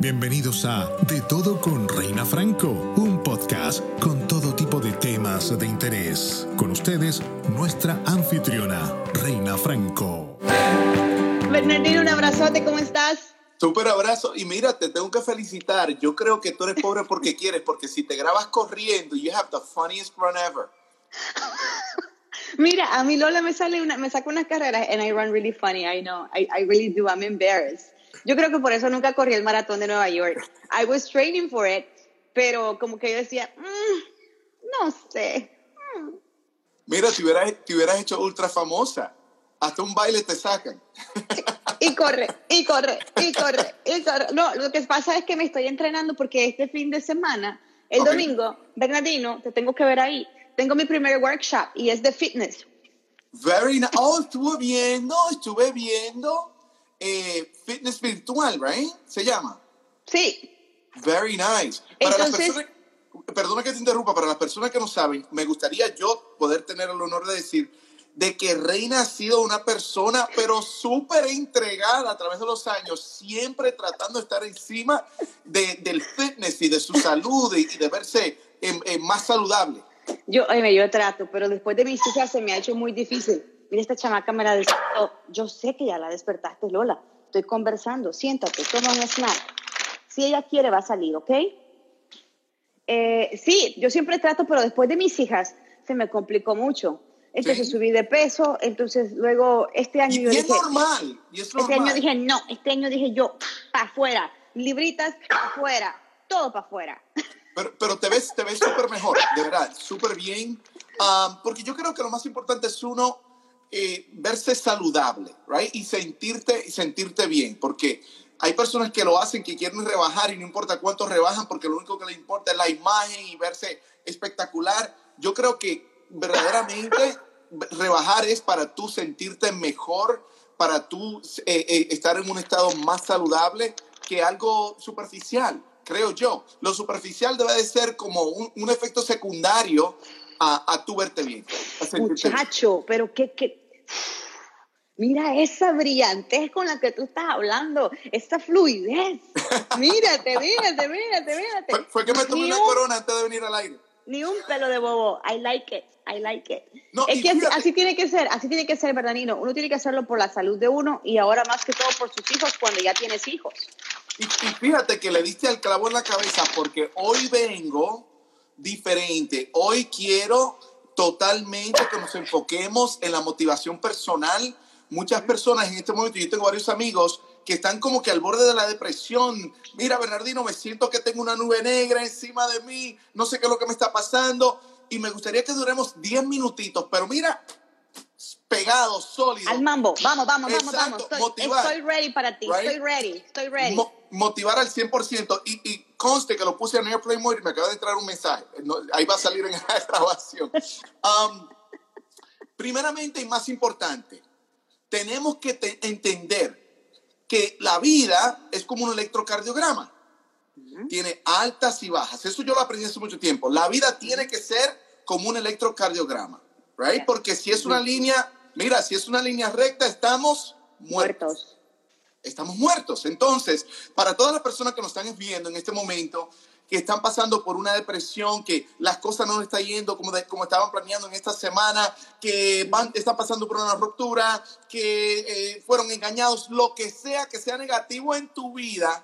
Bienvenidos a De Todo con Reina Franco, un podcast con todo tipo de temas de interés. Con ustedes, nuestra anfitriona, Reina Franco. Bernardino, un abrazote, ¿cómo estás? Súper abrazo. Y mira, te tengo que felicitar. Yo creo que tú eres pobre porque quieres, porque si te grabas corriendo, you have the funniest run ever. Mira, a mi Lola me sale una, me saca unas carreras and I run really funny. I know, I, I really do. I'm embarrassed. Yo creo que por eso nunca corrí el maratón de Nueva York. I was training for it, pero como que yo decía, mm, no sé. Mm". Mira, te hubieras, te hubieras hecho ultra famosa. Hasta un baile te sacan. Y corre, y corre, y corre, y corre. No, lo que pasa es que me estoy entrenando porque este fin de semana, el domingo, Bernardino, te tengo que ver ahí. Tengo mi primer workshop y es de fitness. Very nice. Oh, estuve viendo, estuve viendo eh, fitness virtual, right? Se llama. Sí, Very nice. Para las Entonces- personas, perdona que te interrumpa, para las personas que no saben, me gustaría yo poder tener el honor de decir de que Reina ha sido una persona, pero súper entregada a través de los años, siempre tratando de estar encima de- del fitness y de su salud y, de verse em, em, más saludable. Yo, yo trato, pero después de mis hijas se me ha hecho muy difícil. Mira, esta chamaca me la despertó. Yo sé que ya la despertaste, Lola. Estoy conversando. Siéntate, toma un snack. Si ella quiere, va a salir, ¿ok? Eh, sí, yo siempre trato, pero después de mis hijas se me complicó mucho. Entonces Sí. subí de peso, entonces luego este año Y, yo y es dije, normal, y es este año normal. dije no, este año dije yo, para afuera, libritas para afuera, todo para afuera. Pero, pero te ves te ves súper mejor, de verdad, súper bien. Um, porque yo creo que lo más importante es uno eh, verse saludable, right? Y sentirte, sentirte bien. Porque hay personas que lo hacen, que quieren rebajar y no importa cuánto rebajan, porque lo único que les importa es la imagen y verse espectacular. Yo creo que verdaderamente rebajar es para tú sentirte mejor, para tú eh, eh, estar en un estado más saludable que algo superficial, creo yo. Lo superficial debe de ser como un, un efecto secundario a, a tú verte bien. a sentirte bien. Muchacho, pero qué, qué. Mira esa brillantez con la que tú estás hablando, esa fluidez. Mírate, mírate, mírate, mírate. Fue, fue que me tomé Ni una un- corona antes de venir al aire. Ni un pelo de bobo. I like it. I like it. No, es que así, así tiene que ser, así tiene que ser, ¿verdad, Nino? Uno tiene que hacerlo por la salud de uno y ahora más que todo por sus hijos cuando ya tienes hijos. Y, y fíjate que le diste al clavo en la cabeza porque hoy vengo diferente. Hoy quiero totalmente que nos enfoquemos en la motivación personal. Muchas personas en este momento, yo tengo varios amigos que están como que al borde de la depresión. Mira, Bernardino, me siento que tengo una nube negra encima de mí, no sé qué es lo que me está pasando. Y me gustaría que duremos 10 minutitos, pero mira, pegados, sólidos. Al mambo. Vamos, vamos, vamos, Exacto, vamos. Estoy, motivar. estoy ready para ti. Right? Estoy ready. Estoy ready. Mo- motivar al 100%. Y, y conste que lo puse en Airplane Mode y me acaba de entrar un mensaje. No, ahí va a salir en la grabación. Um, primeramente y más importante, tenemos que te- entender que la vida es como un electrocardiograma. Tiene altas y bajas. Eso yo lo aprendí hace mucho tiempo. La vida tiene que ser como un electrocardiograma. Right? Porque si es una línea, mira, si es una línea recta, estamos muertos Muertos. estamos muertos. Entonces, para todas las personas que nos están viendo en este momento, que están pasando por una depresión, que las cosas no están yendo como, de- como estaban planeando en esta semana, que van, están pasando por una ruptura, que eh, fueron engañados, lo que sea que sea negativo en tu vida,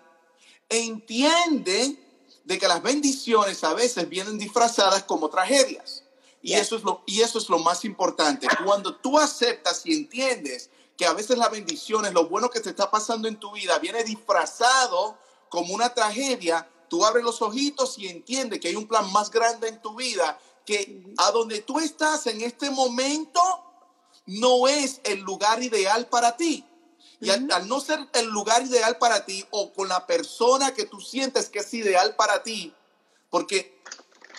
entiende de que las bendiciones a veces vienen disfrazadas como tragedias. Y, eso es lo, y eso es lo más importante. Cuando tú aceptas y entiendes que a veces las bendiciones, lo bueno que te está pasando en tu vida, viene disfrazado como una tragedia, tú abres los ojitos y entiendes que hay un plan más grande en tu vida, que a donde tú estás en este momento no es el lugar ideal para ti. Y al, al no ser el lugar ideal para ti o con la persona que tú sientes que es ideal para ti, porque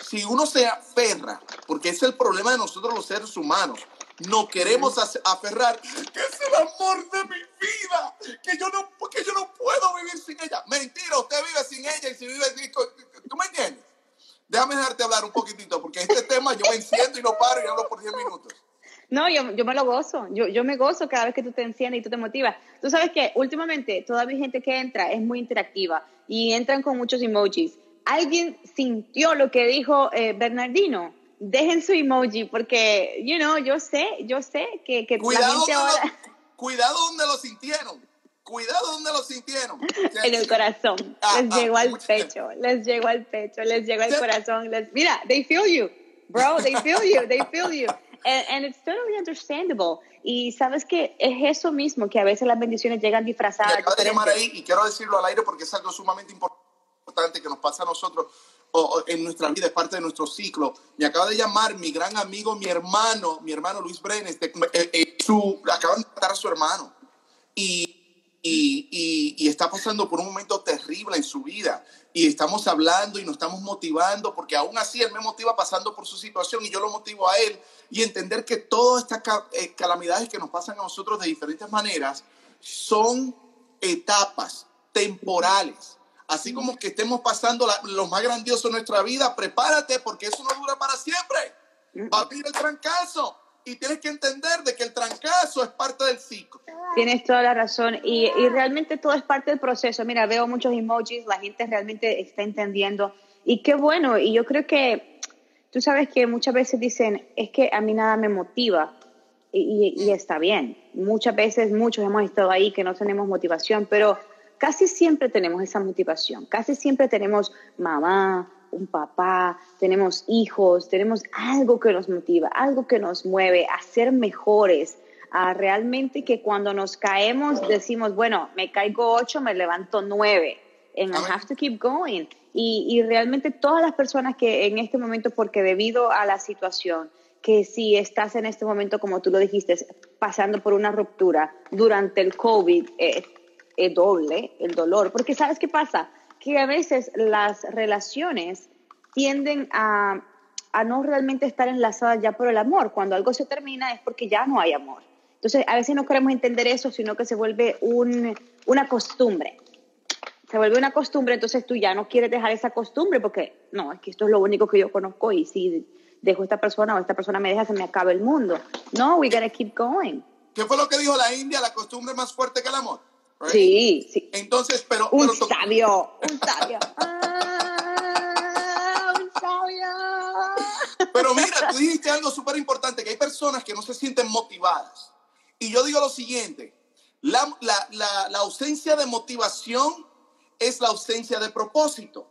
si uno se aferra, porque es el problema de nosotros los seres humanos, no queremos aferrar, que es el amor de mi vida, que yo no, que yo no puedo vivir sin ella. Mentira, usted vive sin ella y si vive sin... ¿Tú me entiendes? Déjame dejarte hablar un poquitito, porque este tema yo me enciendo y no paro y hablo por 10 minutos. No, yo, yo me lo gozo. Yo, yo me gozo cada vez que tú te enciendes y tú te motivas. Tú sabes que últimamente toda mi gente que entra es muy interactiva y entran con muchos emojis. ¿Alguien sintió lo que dijo eh, Bernardino? Dejen su emoji porque, you know, yo sé, yo sé que, que Cuidado, la gente ahora... lo, cuidado donde lo sintieron. Cuidado donde lo sintieron. En el corazón. Ah, les ah, llegó al pecho, les llegó al pecho, les llegó al corazón. Les, mira, they feel you, bro, they feel you, they feel you. And, and it's totally understandable. Y sabes que es eso mismo, que a veces las bendiciones llegan disfrazadas. de llamar ahí y quiero decirlo al aire porque es algo sumamente importante que nos pasa a nosotros o- en nuestra vida, es parte de nuestro ciclo. Me acaba de llamar mi gran amigo, mi hermano, mi hermano Luis Brenes, de- eh, eh, su, acaban de matar a su hermano y, y, y- y está pasando por un momento terrible en su vida. Y estamos hablando y nos estamos motivando, porque aún así él me motiva pasando por su situación y yo lo motivo a él. Y entender que todas estas eh, calamidades que nos pasan a nosotros de diferentes maneras son etapas temporales. Así como que estemos pasando la- lo más grandioso de nuestra vida, prepárate porque eso no dura para siempre. Va a venir el trancazo. Y tienes que entender de que el trancazo es parte del ciclo. Tienes toda la razón y, y realmente todo es parte del proceso. Mira, veo muchos emojis, la gente realmente está entendiendo y qué bueno. Y yo creo que tú sabes que muchas veces dicen, es que a mí nada me motiva y, y- y está bien. Muchas veces, muchos hemos estado ahí que no tenemos motivación, pero casi siempre tenemos esa motivación. Casi siempre tenemos mamá, un papá, tenemos hijos, tenemos algo que nos motiva, algo que nos mueve a ser mejores, a realmente que cuando nos caemos decimos, bueno, me caigo ocho, me levanto nueve, and I have to keep going. Y, y realmente todas las personas que en este momento, porque debido a la situación, que si estás en este momento, como tú lo dijiste, pasando por una ruptura durante el COVID, eh, es doble el dolor, porque ¿sabes qué pasa? Que a veces las relaciones tienden a, a no realmente estar enlazadas ya por el amor. Cuando algo se termina es porque ya no hay amor. Entonces, a veces no queremos entender eso, sino que se vuelve un, una costumbre. Se vuelve una costumbre, entonces tú ya no quieres dejar esa costumbre porque, no, es que esto es lo único que yo conozco y si dejo a esta persona o esta persona me deja, se me acaba el mundo. No, we gotta keep going. ¿Qué fue lo que dijo la India? La costumbre más fuerte que el amor. Right? Sí, sí. Entonces, pero... Un pero sabio, un sabio. Ah, un sabio. Pero mira, tú dijiste algo súper importante, que hay personas que no se sienten motivadas. Y yo digo lo siguiente, la, la- la- la ausencia de motivación es la ausencia de propósito.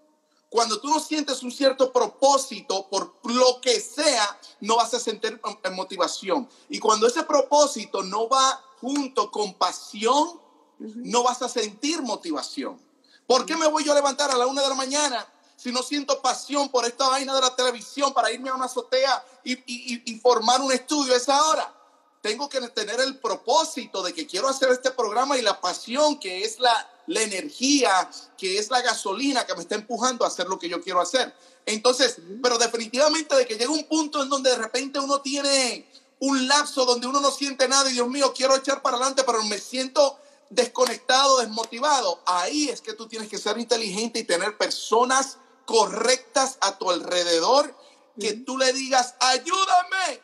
Cuando tú no sientes un cierto propósito por lo que sea, no vas a sentir eh, motivación. Y cuando ese propósito no va junto con pasión, no vas a sentir motivación. ¿Por qué me voy yo a levantar a la una de la mañana si no siento pasión por esta vaina de la televisión para irme a una azotea y, y- y- y formar un estudio a esa hora? Tengo que tener el propósito de que quiero hacer este programa y la pasión que es la, la energía, que es la gasolina que me está empujando a hacer lo que yo quiero hacer. Entonces, pero definitivamente de que llega un punto en donde de repente uno tiene un lapso donde uno no siente nada y Dios mío, quiero echar para adelante, pero me siento desconectado, desmotivado. Ahí es que tú tienes que ser inteligente y tener personas correctas a tu alrededor que tú le digas, ayúdame,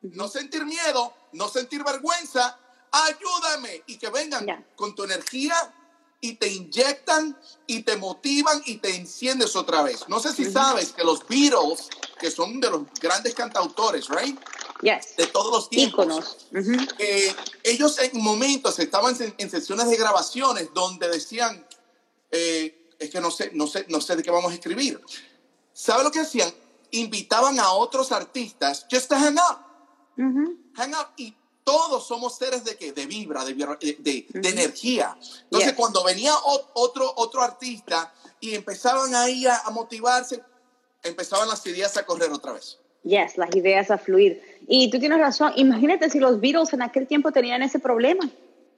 no sentir miedo, no sentir vergüenza, ayúdame y que vengan con tu energía y te inyectan y te motivan y te enciendes otra vez. No sé si sabes que los Beatles, que son de los grandes cantautores, right? Yes. De todos los tiempos. Íconos. Ujú. eh, ellos en momentos estaban en, en sesiones de grabaciones donde decían, eh, es que no sé, no sé, no sé de qué vamos a escribir. ¿Sabe lo que hacían? Invitaban a otros artistas just to hang out, Ujú. hang out y todos somos seres de qué? De vibra, de, vibra- de, de- de energía. Entonces Yes. cuando venía otro, otro artista y empezaban ahí a, a motivarse, empezaban las ideas a correr otra vez. Yes, las ideas a fluir. Y tú tienes razón. Imagínate si los Beatles en aquel tiempo tenían ese problema.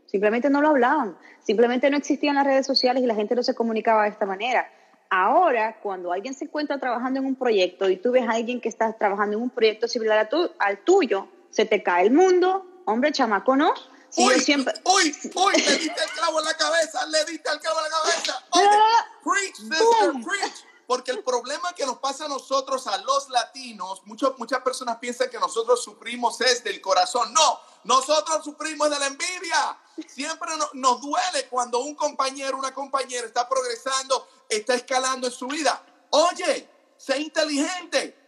Simplemente no lo hablaban. Simplemente no existían las redes sociales y la gente no se comunicaba de esta manera. Ahora, cuando alguien se encuentra trabajando en un proyecto y tú ves a alguien que está trabajando en un proyecto similar a tu- al tuyo, se te cae el mundo. Hombre, chamaco, ¿no? Si uy, siempre... uy, uy, le diste el clavo en la cabeza, le diste el clavo en la cabeza. Ah, preach, sister, preach, Porque el problema que nos pasa a nosotros, a los latinos, muchas muchas personas piensan que nosotros sufrimos es del corazón. No, nosotros sufrimos de la envidia. Siempre nos duele cuando un compañero, una compañera está progresando, está escalando en su vida. Oye, sé inteligente.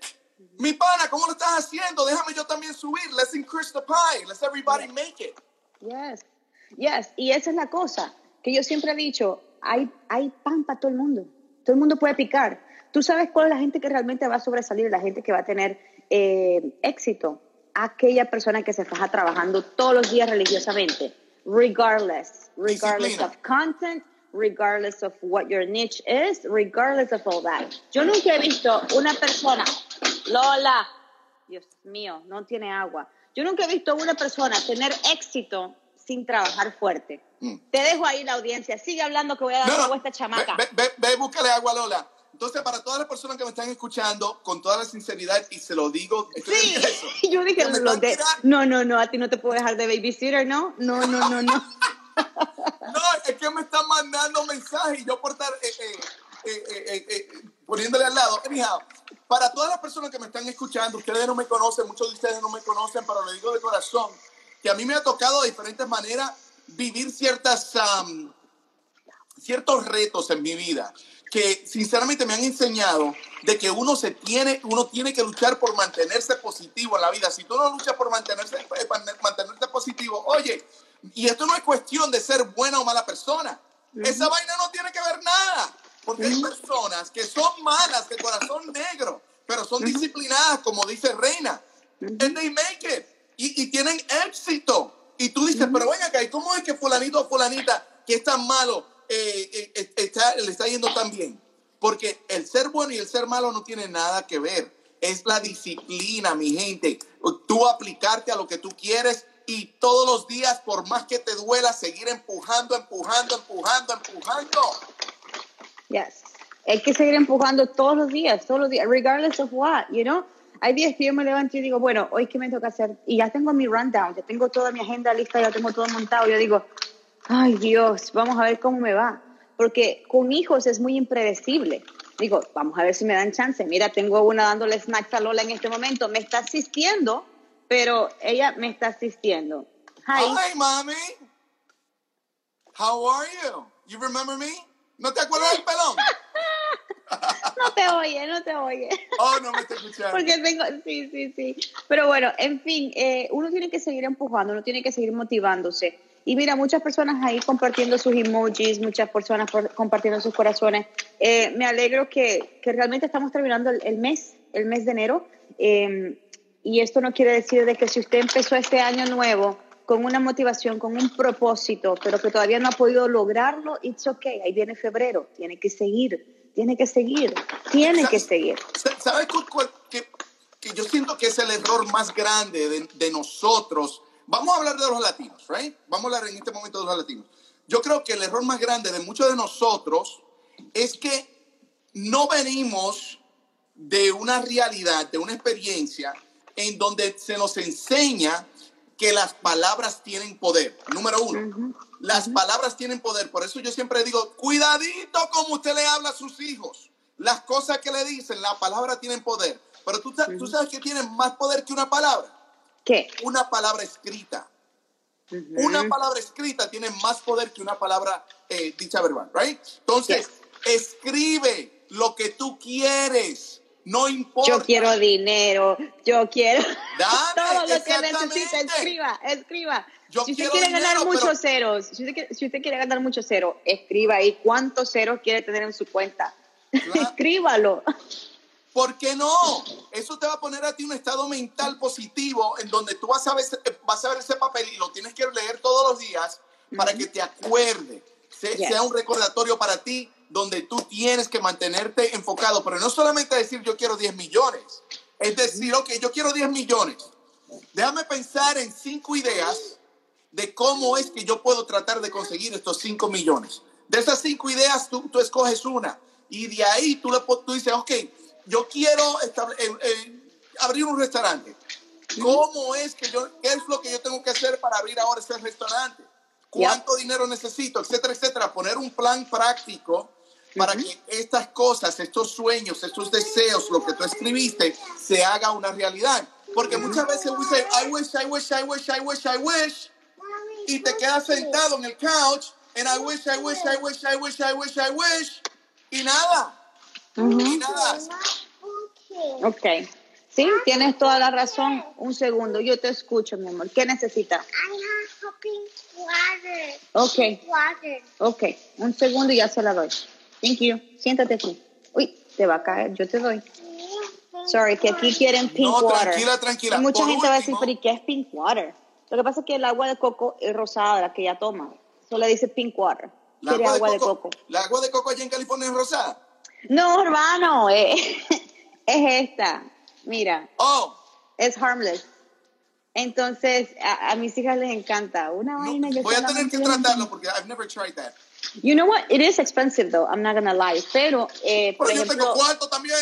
Mi pana, ¿cómo lo estás haciendo? Déjame yo también subir. Let's increase the pie. Let's everybody make it. Yes. Yes. Y esa es la cosa que yo siempre he dicho. Hay, hay pan para todo el mundo. Todo el mundo puede picar. Tú sabes cuál es la gente que realmente va a sobresalir, la gente que va a tener eh, éxito. Aquella persona que se faja trabajando todos los días religiosamente, regardless, regardless of content, regardless of what your niche is, regardless of all that. Yo nunca he visto una persona, Lola, Dios mío, no tiene agua. Yo nunca he visto una persona tener éxito sin trabajar fuerte. Mm. Te dejo ahí la audiencia. Sigue hablando que voy a dar agua a esta chamaca. Ve, ve, ve, búscale agua, Lola. Entonces, para todas las personas que me están escuchando, con toda la sinceridad, y se lo digo, sí, eso, yo dije, lo de, no, no, no, a ti no te puedo dejar de babysitter, ¿no? No, no, no, no. no, es que me están mandando mensajes y yo por estar eh, eh, eh, poniéndole al lado. Anyhow, para todas las personas que me están escuchando, ustedes no me conocen, muchos de ustedes no me conocen, pero lo digo de corazón, que a mí me ha tocado de diferentes maneras vivir ciertas, ciertos retos en mi vida que sinceramente me han enseñado de que uno se tiene, uno tiene que luchar por mantenerse positivo en la vida. Si tú no luchas por mantenerse, eh, mantenerte positivo, oye, y esto no es cuestión de ser buena o mala persona. Esa vaina no tiene que ver nada. Porque hay personas que son malas, de corazón negro, pero son disciplinadas, como dice Reina. And they make it. Y, y tienen éxito. Y tú dices, pero venga acá, ¿y cómo es que fulanito o fulanita que es tan malo eh, eh, eh, está, le está yendo tan bien? Porque el ser bueno y el ser malo no tiene nada que ver. Es la disciplina, mi gente. Tú aplicarte a lo que tú quieres y todos los días, por más que te duela, seguir empujando, empujando, empujando, empujando. Yes. Hay que seguir empujando todos los días, todos los días, regardless of what, you know. Hay días que yo me levanto y digo, bueno, hoy qué me toca hacer. Y ya tengo mi rundown, ya tengo toda mi agenda lista, ya tengo todo montado. Yo digo, ay Dios, vamos a ver cómo me va. Porque con hijos es muy impredecible. Digo, vamos a ver si me dan chance. Mira, tengo una dándole snacks a Lola en este momento. Me está asistiendo, pero ella me está asistiendo. Hi. Hi, mommy. How are you? You remember me? ¿No te acuerdas del pelón? no te oye, no te oye. Oh, no me está escuchando. Porque tengo, sí, sí, sí. Pero bueno, en fin, eh, uno tiene que seguir empujando, uno tiene que seguir motivándose. Y mira, muchas personas ahí compartiendo sus emojis, muchas personas compartiendo sus corazones. Eh, me alegro que, que, realmente estamos terminando el, mes, el mes de enero. Eh, y esto no quiere decir de que si usted empezó este año nuevo con una motivación, con un propósito, pero que todavía no ha podido lograrlo, it's okay, ahí viene febrero, tiene que seguir, tiene que seguir, tiene que seguir. ¿Sabes que, que, yo siento que es el error más grande de, de, nosotros? Vamos a hablar de los latinos, right? Vamos a hablar en este momento de los latinos. Yo creo que el error más grande de muchos de nosotros es que no venimos de una realidad, de una experiencia en donde se nos enseña que las palabras tienen poder. Número uno, las palabras tienen poder. Por eso yo siempre digo, cuidadito como usted le habla a sus hijos. Las cosas que le dicen, la palabra tienen poder. Pero tú, tú sabes que tienen más poder que una palabra. ¿Qué? Una palabra escrita. Una palabra escrita tiene más poder que una palabra eh, dicha verbal, right? Entonces, escribe lo que tú quieres. No importa. Yo quiero dinero, yo quiero todo lo que necesita, escriba, escriba. si usted quiere ganar muchos ceros, si usted, quiere ganar muchos ceros, escriba ahí cuántos ceros quiere tener en su cuenta. Escríbalo. ¿Por qué no? Eso te va a poner a ti un estado mental positivo en donde tú vas a ver, vas a ver ese papel y lo tienes que leer todos los días para que te acuerde, sea un recordatorio para ti donde tú tienes que mantenerte enfocado, pero no solamente decir yo quiero 10 millones, es decir, ok, yo quiero 10 millones. Déjame pensar en cinco ideas de cómo es que yo puedo tratar de conseguir estos 5 millones. De esas cinco ideas, tú, tú escoges una y de ahí tú, le, tú dices, ok, yo quiero eh, eh, abrir un restaurante. ¿Cómo es que yo, qué es lo que yo tengo que hacer para abrir ahora ese restaurante? ¿Cuánto dinero necesito? Etcétera, etcétera. Poner un plan práctico para que estas cosas, estos sueños, estos deseos, lo que tú escribiste, se haga una realidad. Porque muchas veces we say, I wish, I wish, I wish, I wish, I wish, y te quedas sentado en el couch, and I wish, I wish, I wish, I wish, I wish, I wish, y nada. Y nada. Ok. Sí, tienes toda la razón. Un segundo, yo te escucho, mi amor. ¿Qué necesitas? Ok. Ok, un segundo y ya se la doy. Thank you. Siéntate aquí. Uy, te va a caer, yo te doy. Sorry, que aquí quieren pink No, water. tranquila, tranquila. Y mucha Por gente va a decir, pero ¿y qué es pink water? Lo que pasa es que el agua de coco es rosada, la que ella toma. Solo le dice pink water. La agua de coco. La agua de coco allá en California es rosada. No, hermano, eh, es esta. Mira, Oh, es harmless. Entonces, a, a mis hijas les encanta. Una no, vaina que voy a tener que tratarlo porque I've never tried that. You know what? It is expensive though. I'm not gonna lie. Pero, eh, por Pero yo ejemplo, tengo cuarto también.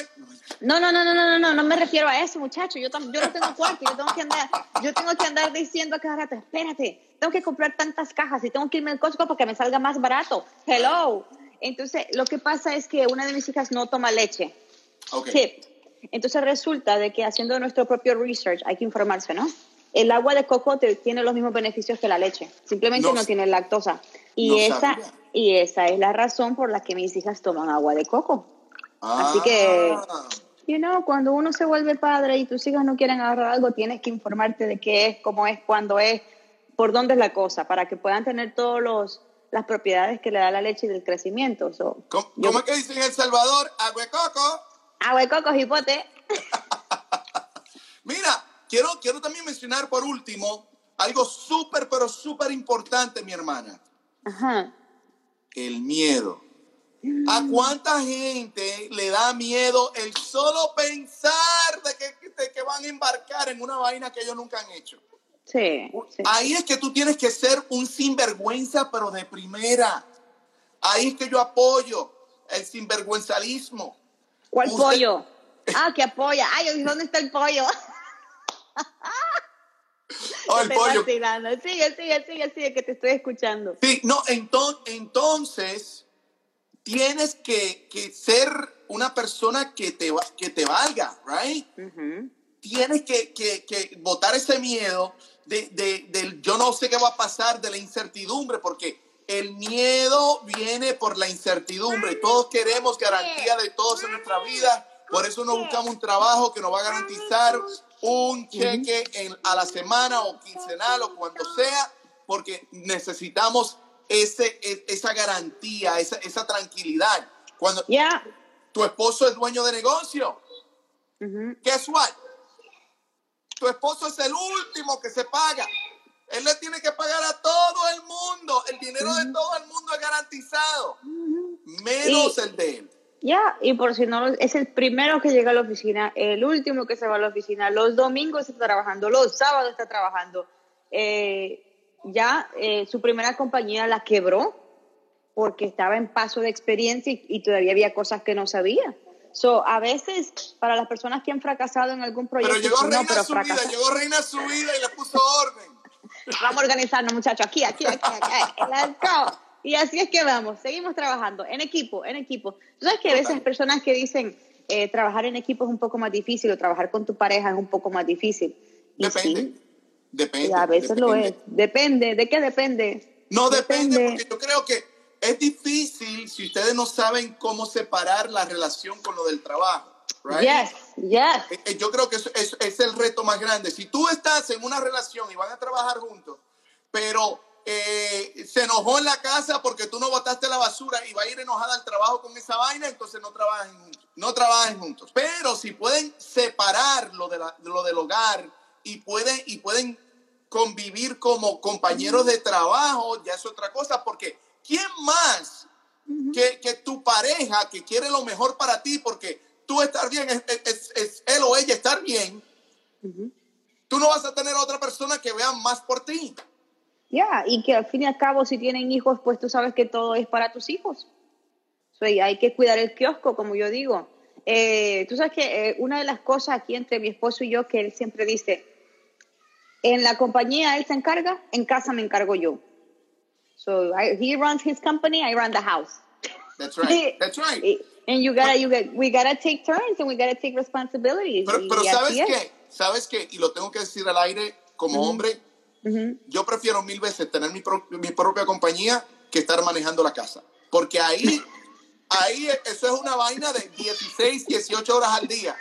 no, no, no, no, no, no, no, no me refiero a eso, muchacho. Yo, tam- yo no tengo cuarto. Yo tengo que andar, yo tengo que andar diciendo a cada rato, espérate, tengo que comprar tantas cajas y tengo que irme al Costco para que me salga más barato. Hello. Entonces, lo que pasa es que una de mis hijas no toma leche. Ok. Tip. Entonces resulta de que haciendo nuestro propio research hay que informarse, ¿no? El agua de coco tiene los mismos beneficios que la leche, simplemente No tiene lactosa. Y no esa sabía. Y esa es la razón por la que mis hijas toman agua de coco. Así que- Ah, You know, cuando uno se vuelve padre y tus hijas no quieren agarrar algo, tienes que informarte de qué es, cómo es, cuándo es, por dónde es la cosa, para que puedan tener todos los las propiedades que le da la leche y del crecimiento. So, ¿Cómo, yo- cómo es que dicen en El Salvador? Agua de coco. agua de coco, hipote. Mira, quiero, quiero también mencionar por último algo súper, pero súper importante, mi hermana. Ajá. El miedo. ¿A cuánta gente le da miedo el solo pensar de que, de que van a embarcar en una vaina que ellos nunca han hecho? Sí, sí. Ahí es que tú tienes que ser un sinvergüenza, pero de primera. Ahí es que yo apoyo el sinvergüenzalismo. ¿Cuál Usted- pollo? Ah, que apoya. Ay, ¿dónde está el pollo? Oh, el Estoy pollo. vacilando. Sigue, sigue, sigue, sigue, que te estoy escuchando. Sí, no, enton- entonces tienes que, que ser una persona que te, va- que te valga, right? Tienes que, que, que botar ese miedo de, de- del yo no sé qué va a pasar, de la incertidumbre, porque el miedo viene por la incertidumbre. Todos queremos garantía de todos en nuestra vida, por eso nos buscamos un trabajo que nos va a garantizar un cheque en- a la semana o quincenal o cuando sea, porque necesitamos ese, e- esa garantía, esa, esa tranquilidad. Cuando tu esposo es dueño de negocio, Ujú. guess what? Tu esposo es el último que se paga. Él le tiene que pagar a todo el mundo. El dinero de todo el mundo es garantizado, menos Y- el de él. Ya, y por si no, es el primero que llega a la oficina, el último que se va a la oficina, los domingos está trabajando, los sábados está trabajando. Eh, ya eh, su primera compañía la quebró porque estaba en paso de experiencia y, y todavía había cosas que no sabía. So, a veces, para las personas que han fracasado en algún proyecto, Pero llegó no, Reina pero a su vida, fracasa- llegó Reina a su vida y le puso orden. Vamos a organizarnos, muchachos, aquí, aquí, aquí, aquí. Let's go. Y así es que vamos, seguimos trabajando en equipo, en equipo. Tú sabes que a veces personas que dicen eh, trabajar en equipo es un poco más difícil o trabajar con tu pareja es un poco más difícil. Y Depende. sí, Depende. a veces lo depende. es. Depende. ¿De qué depende? No depende, porque yo creo que es difícil si ustedes no saben cómo separar la relación con lo del trabajo. Right? Yes, yes. Eh, eh, Yo creo que eso, eso es el reto más grande. Si tú estás en una relación y van a trabajar juntos, pero eh, se enojó en la casa porque tú no botaste la basura y va a ir enojada al trabajo con esa vaina, entonces no trabajen juntos. No trabajen juntos. Pero si pueden separar lo, de la- lo del hogar y pueden, y pueden convivir como compañeros de trabajo, ya es otra cosa, porque ¿quién más que, que tu pareja que quiere lo mejor para ti, porque tú estar bien es, es- es él o ella estar bien, tú no vas a tener a otra persona que vea más por ti. Ya, y que al fin y al cabo, si tienen hijos, pues tú sabes que todo es para tus hijos. So, hay que cuidar el kiosco, como yo digo. Eh, tú sabes que eh, una de las cosas aquí entre mi esposo y yo, que él siempre dice, en la compañía él se encarga, en casa me encargo yo. So I- he runs his company, I run the house. That's right. That's right. And you gotta, you got, we gotta take turns and we gotta take responsibilities. Pero, pero ¿sabes qué? ¿Sabes qué? Y lo tengo que decir al aire como hombre. Yo prefiero mil veces tener mi, mi propia compañía que estar manejando la casa. Porque ahí, ahí eso es una vaina de 16, 18 horas al día.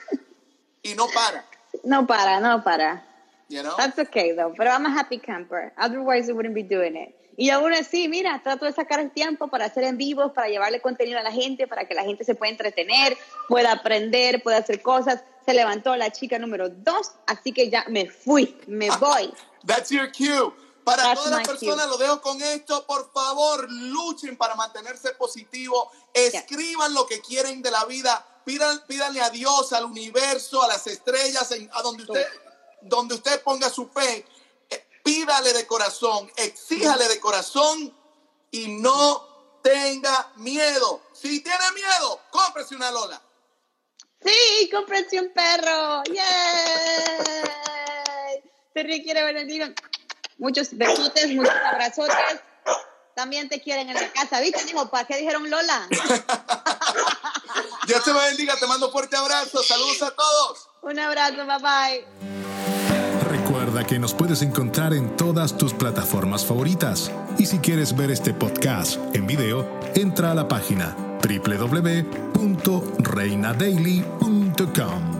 Y no para. No para, no para. You know? That's okay though. But I'm a happy camper. Otherwise, we wouldn't be doing it. Y aún así, mira, trato de sacar el tiempo para hacer en vivos, para llevarle contenido a la gente, para que la gente se pueda entretener, pueda aprender, pueda hacer cosas. Se levantó la chica número dos, así que ya me fui, me voy. That's your cue. Para todas las personas, lo dejo con esto. Por favor, luchen para mantenerse positivo. Escriban lo que quieren de la vida. Pidan, pídanle a Dios, al universo, a las estrellas, a donde usted, donde usted ponga su fe pídale de corazón, exíjale de corazón y no tenga miedo. Si tiene miedo, cómprese una Lola. Sí, cómprese un perro. ¡Yay! Te requiere bendiga. Muchos besotes, muchos abrazotes. También te quieren en la casa, ¿viste? Dijo, ¿para qué dijeron Lola? Dios te bendiga, te mando fuerte abrazo. Saludos a todos. Un abrazo, bye bye que nos puedes encontrar en todas tus plataformas favoritas. Y si quieres ver este podcast en video, entra a la página www.reinadaily.com.